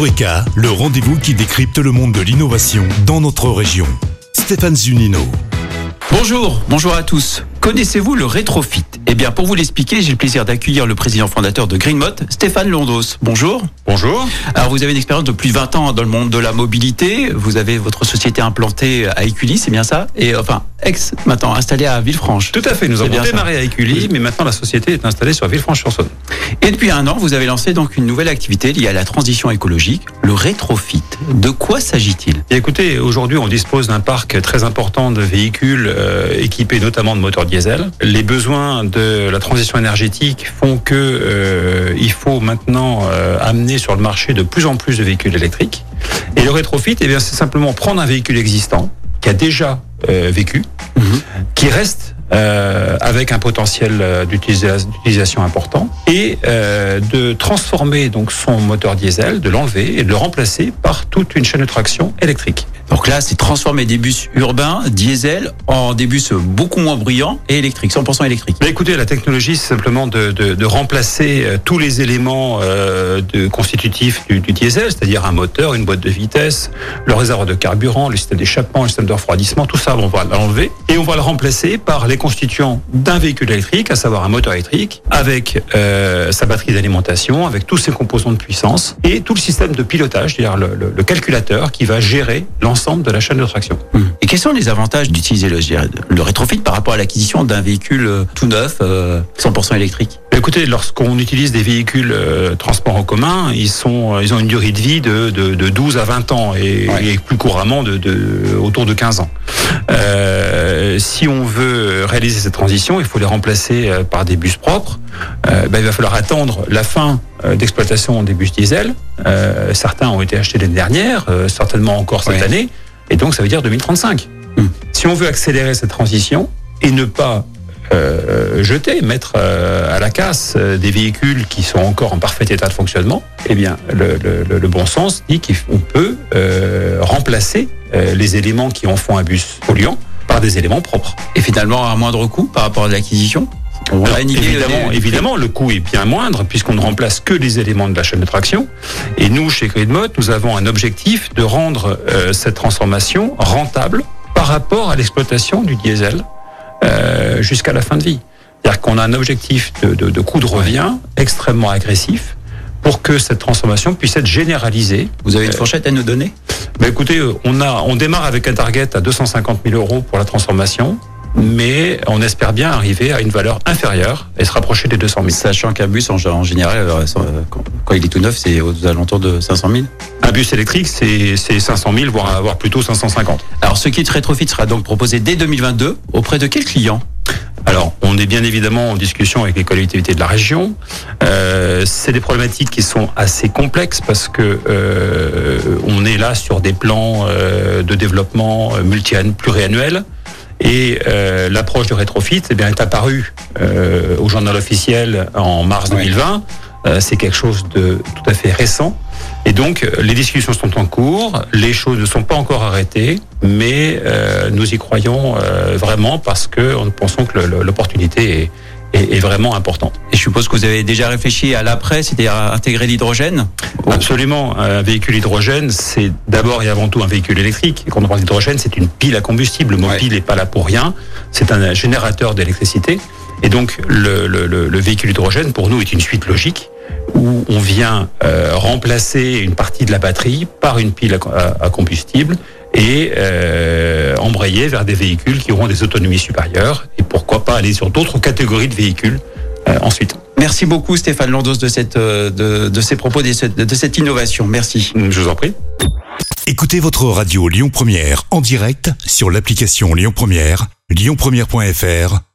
Eureka, le rendez-vous qui décrypte le monde de l'innovation dans notre région. Stéphane Zunino. Bonjour, bonjour à tous. Connaissez-vous le rétrofit? Eh bien, pour vous l'expliquer, j'ai le plaisir d'accueillir le président fondateur de Greenmot, Stéphane Londos. Bonjour. Bonjour. Alors, vous avez une expérience de plus de 20 ans dans le monde de la mobilité. Vous avez votre société implantée à Écully, c'est bien ça? Et enfin, ex maintenant installée à Villefranche. Tout à fait. Nous avons ça. démarré à Écully, mais maintenant la société est installée sur Villefranche-sur-Saône. Et depuis un an, vous avez lancé donc une nouvelle activité liée à la transition écologique, le rétrofit. De quoi s'agit-il? Écoutez, aujourd'hui, on dispose d'un parc très important de véhicules euh, équipés notamment de moteurs diesel. Les besoins de la transition énergétique font que euh, il faut maintenant euh, amener sur le marché de plus en plus de véhicules électriques. Et le rétrofit, eh bien, c'est simplement prendre un véhicule existant qui a déjà euh, vécu, qui reste euh, avec un potentiel euh, d'utilisa- d'utilisation important et euh, de transformer donc son moteur diesel, de l'enlever et de le remplacer par toute une chaîne de traction électrique. Donc là, c'est transformer des bus urbains diesel en des bus beaucoup moins bruyants et électriques, 100% électriques. Mais écoutez, la technologie, c'est simplement de, de, de remplacer tous les éléments euh, de, constitutifs du, du diesel, c'est-à-dire un moteur, une boîte de vitesse, le réservoir de carburant, le système d'échappement, le système de refroidissement, tout ça, on va l'enlever et on va le remplacer par les constituants d'un véhicule électrique, à savoir un moteur électrique, avec euh, sa batterie d'alimentation, avec tous ses composants de puissance et tout le système de pilotage, c'est-à-dire le, le- le calculateur qui va gérer l'ensemble de la chaîne de traction. Et quels sont les avantages d'utiliser le, le rétrofit par rapport à l'acquisition d'un véhicule euh, tout neuf, euh, 100% électrique? Écoutez, lorsqu'on utilise des véhicules euh, transport en commun, ils sont, euh, ils ont une durée de vie de, de, de 12 à 20 ans et, Ouais. et plus couramment de, de autour de 15 ans. Euh, si on veut réaliser cette transition, il faut les remplacer par des bus propres. Euh, ben, il va falloir attendre la fin d'exploitation des bus diesel. Certains ont été achetés l'année dernière, certainement encore cette Ouais. année, et donc ça veut dire 2035. Hmm. Si on veut accélérer cette transition et ne pas euh, jeter, mettre euh, à la casse euh, des véhicules qui sont encore en parfait état de fonctionnement, eh bien, le, le- le- bon sens dit qu'on peut euh, remplacer euh, les éléments qui en font un bus polluant par des éléments propres. Et finalement, à un moindre coût par rapport à l'acquisition? On Alors, évidemment, évidemment, le coût est bien moindre puisqu'on ne remplace que les éléments de la chaîne de traction. Et nous, chez Gridmod, nous avons un objectif de rendre euh, cette transformation rentable par rapport à l'exploitation du diesel euh, jusqu'à la fin de vie. C'est-à-dire qu'on a un objectif de, de, de coût de revient extrêmement agressif pour que cette transformation puisse être généralisée. Vous avez une fourchette à nous donner? Ben écoutez, euh, on, a, on démarre avec un target à 250 000 euros pour la transformation, mais on espère bien arriver à une valeur inférieure et se rapprocher des 200 000. Sachant qu'un bus, en, général, euh, quand, il est tout neuf, c'est aux alentours de 500 000. Un bus électrique, c'est c'est 500 000, voire, voire plutôt 550. Alors, ce kit rétrofit sera donc proposé dès 2022 auprès de quels clients? Alors, on est bien évidemment en discussion avec les collectivités de la région. Euh, c'est des problématiques qui sont assez complexes parce que euh, on est là sur des plans euh, de développement multi pluriannuels. Et l'approche du rétrofit eh bien, est apparue au journal officiel en mars Oui. 2020. Euh, c'est quelque chose de tout à fait récent. Et donc, euh, les discussions sont en cours, les choses ne sont pas encore arrêtées, mais euh, nous y croyons euh, vraiment parce que nous pensons que l'opportunité est, est- est vraiment importante. Et je suppose que vous avez déjà réfléchi à l'après, c'est-à-dire à intégrer l'hydrogène? Absolument, un véhicule hydrogène, c'est d'abord et avant tout un véhicule électrique. Et quand on parle d'hydrogène, c'est une pile à combustible. Le mot Ouais. pile n'est pas là pour rien, c'est un générateur d'électricité. Et donc, le, le- le- le véhicule hydrogène, pour nous, est une suite logique où on vient euh, remplacer une partie de la batterie par une pile à, à- à combustible et euh, embrayer vers des véhicules qui auront des autonomies supérieures et pourquoi pas aller sur d'autres catégories de véhicules euh, ensuite. Merci beaucoup Stéphane Landos de, cette, euh, de, de ces propos, de cette, de cette innovation. Merci. Je vous en prie. Écoutez votre radio Lyon Première en direct sur l'application Lyon Première, lyonpremière.fr